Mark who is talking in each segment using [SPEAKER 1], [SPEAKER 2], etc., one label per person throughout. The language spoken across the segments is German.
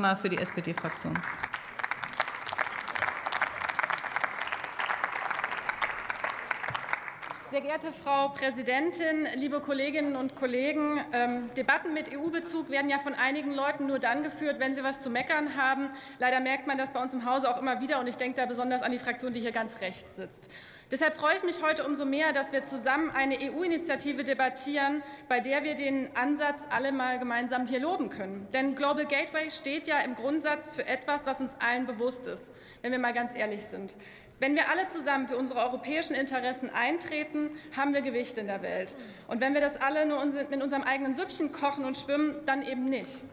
[SPEAKER 1] Mal für die SPD-Fraktion.
[SPEAKER 2] Sehr geehrte Frau Präsidentin, liebe Kolleginnen und Kollegen! Ähm, Debatten mit EU-Bezug werden ja von einigen Leuten nur dann geführt, wenn sie was zu meckern haben. Leider merkt man das bei uns im Hause auch immer wieder, und ich denke da besonders an die Fraktion, die hier ganz rechts sitzt. Deshalb freue ich mich heute umso mehr, dass wir zusammen eine EU-Initiative debattieren, bei der wir den Ansatz alle mal gemeinsam hier loben können. Denn Global Gateway steht ja im Grundsatz für etwas, was uns allen bewusst ist, wenn wir mal ganz ehrlich sind. Wenn wir alle zusammen für unsere europäischen Interessen eintreten, haben wir Gewicht in der Welt. Und wenn wir das alle nur mit unserem eigenen Süppchen kochen und schwimmen, dann eben nicht.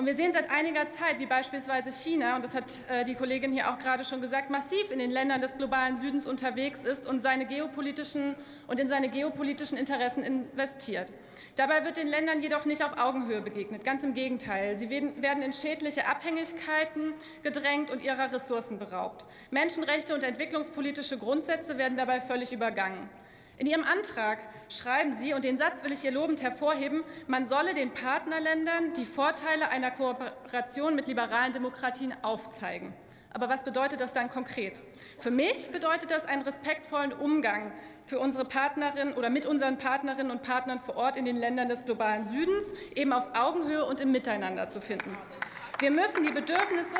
[SPEAKER 2] Und wir sehen seit einiger Zeit, wie beispielsweise China, und das hat äh, die Kollegin hier auch gerade schon gesagt, massiv in den Ländern des globalen Südens unterwegs ist und, seine geopolitischen und in seine geopolitischen Interessen investiert. Dabei wird den Ländern jedoch nicht auf Augenhöhe begegnet. Ganz im Gegenteil. Sie werden in schädliche Abhängigkeiten gedrängt und ihrer Ressourcen beraubt. Menschenrechte und entwicklungspolitische Grundsätze werden dabei völlig übergangen. In Ihrem Antrag schreiben Sie, und den Satz will ich hier lobend hervorheben, man solle den Partnerländern die Vorteile einer Kooperation mit liberalen Demokratien aufzeigen. Aber was bedeutet das dann konkret? Für mich bedeutet das einen respektvollen Umgang für unsere Partnerinnen oder mit unseren Partnerinnen und Partnern vor Ort in den Ländern des globalen Südens eben auf Augenhöhe und im Miteinander zu finden. Wir müssen die Bedürfnisse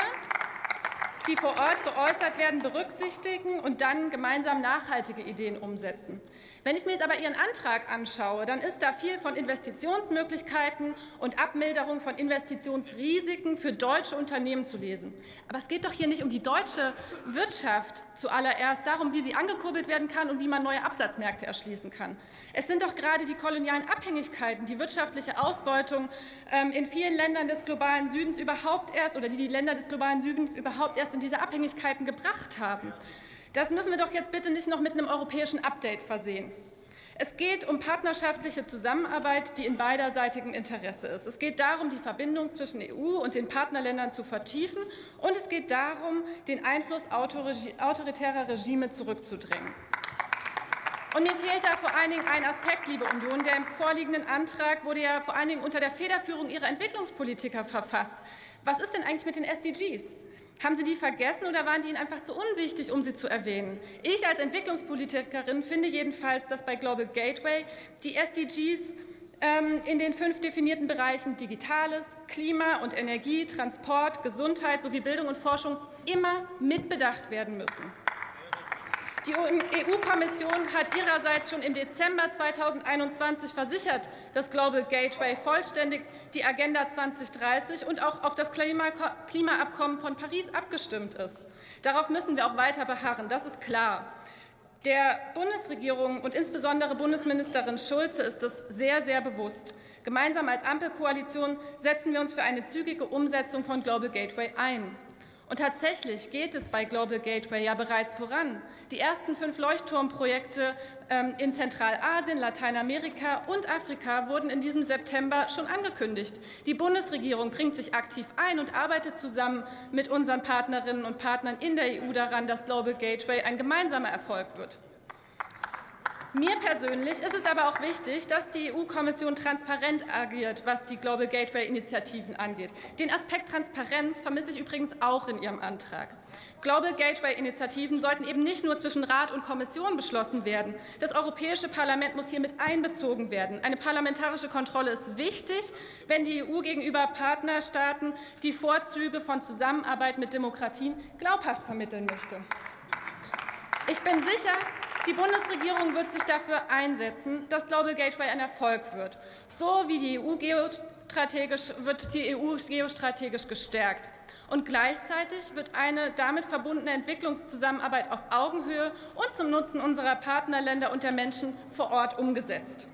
[SPEAKER 2] die vor Ort geäußert werden, berücksichtigen und dann gemeinsam nachhaltige Ideen umsetzen. Wenn ich mir jetzt aber Ihren Antrag anschaue, dann ist da viel von Investitionsmöglichkeiten und Abmilderung von Investitionsrisiken für deutsche Unternehmen zu lesen. Aber es geht doch hier nicht um die deutsche Wirtschaft zuallererst, darum, wie sie angekurbelt werden kann und wie man neue Absatzmärkte erschließen kann. Es sind doch gerade die kolonialen Abhängigkeiten, die wirtschaftliche Ausbeutung ähm, in vielen Ländern des globalen Südens überhaupt erst oder die die Länder des globalen Südens überhaupt erst in diese Abhängigkeiten gebracht haben. Das müssen wir doch jetzt bitte nicht noch mit einem europäischen Update versehen. Es geht um partnerschaftliche Zusammenarbeit, die in beiderseitigem Interesse ist. Es geht darum, die Verbindung zwischen EU und den Partnerländern zu vertiefen, und es geht darum, den Einfluss autoritärer Regime zurückzudrängen. Und mir fehlt da vor allen Dingen ein Aspekt, liebe Union. Der im vorliegenden Antrag wurde ja vor allen Dingen unter der Federführung Ihrer Entwicklungspolitiker verfasst. Was ist denn eigentlich mit den SDGs? Haben Sie die vergessen oder waren die Ihnen einfach zu unwichtig, um sie zu erwähnen? Ich als Entwicklungspolitikerin finde jedenfalls, dass bei Global Gateway die SDGs ähm, in den fünf definierten Bereichen Digitales, Klima und Energie, Transport, Gesundheit sowie Bildung und Forschung immer mitbedacht werden müssen. Die EU-Kommission hat ihrerseits schon im Dezember 2021 versichert, dass Global Gateway vollständig die Agenda 2030 und auch auf das Klimaabkommen von Paris abgestimmt ist. Darauf müssen wir auch weiter beharren, das ist klar. Der Bundesregierung und insbesondere Bundesministerin Schulze ist es sehr, sehr bewusst. Gemeinsam als Ampelkoalition setzen wir uns für eine zügige Umsetzung von Global Gateway ein. Und tatsächlich geht es bei Global Gateway ja bereits voran. Die ersten fünf Leuchtturmprojekte ähm, in Zentralasien, Lateinamerika und Afrika wurden in diesem September schon angekündigt. Die Bundesregierung bringt sich aktiv ein und arbeitet zusammen mit unseren Partnerinnen und Partnern in der EU daran, dass Global Gateway ein gemeinsamer Erfolg wird. Mir persönlich ist es aber auch wichtig, dass die EU-Kommission transparent agiert, was die Global Gateway-Initiativen angeht. Den Aspekt Transparenz vermisse ich übrigens auch in Ihrem Antrag. Global Gateway-Initiativen sollten eben nicht nur zwischen Rat und Kommission beschlossen werden. Das Europäische Parlament muss hier mit einbezogen werden. Eine parlamentarische Kontrolle ist wichtig, wenn die EU gegenüber Partnerstaaten die Vorzüge von Zusammenarbeit mit Demokratien glaubhaft vermitteln möchte. Ich bin sicher, die Bundesregierung wird sich dafür einsetzen, dass Global Gateway ein Erfolg wird. So wie die EU geostrategisch, wird die EU geostrategisch gestärkt. Und gleichzeitig wird eine damit verbundene Entwicklungszusammenarbeit auf Augenhöhe und zum Nutzen unserer Partnerländer und der Menschen vor Ort umgesetzt.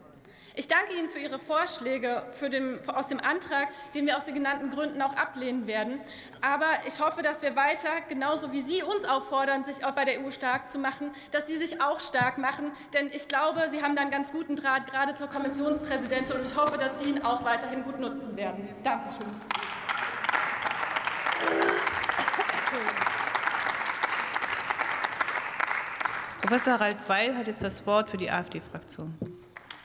[SPEAKER 2] Ich danke Ihnen für Ihre Vorschläge für den, aus dem Antrag, den wir aus den genannten Gründen auch ablehnen werden. Aber ich hoffe, dass wir weiter, genauso wie Sie uns auffordern, sich auch bei der EU stark zu machen, dass Sie sich auch stark machen. Denn ich glaube, Sie haben da einen ganz guten Draht, gerade zur Kommissionspräsidentin. Und ich hoffe, dass Sie ihn auch weiterhin gut nutzen werden. Dankeschön.
[SPEAKER 1] Professor Harald Weil hat jetzt das Wort für die AfD-Fraktion.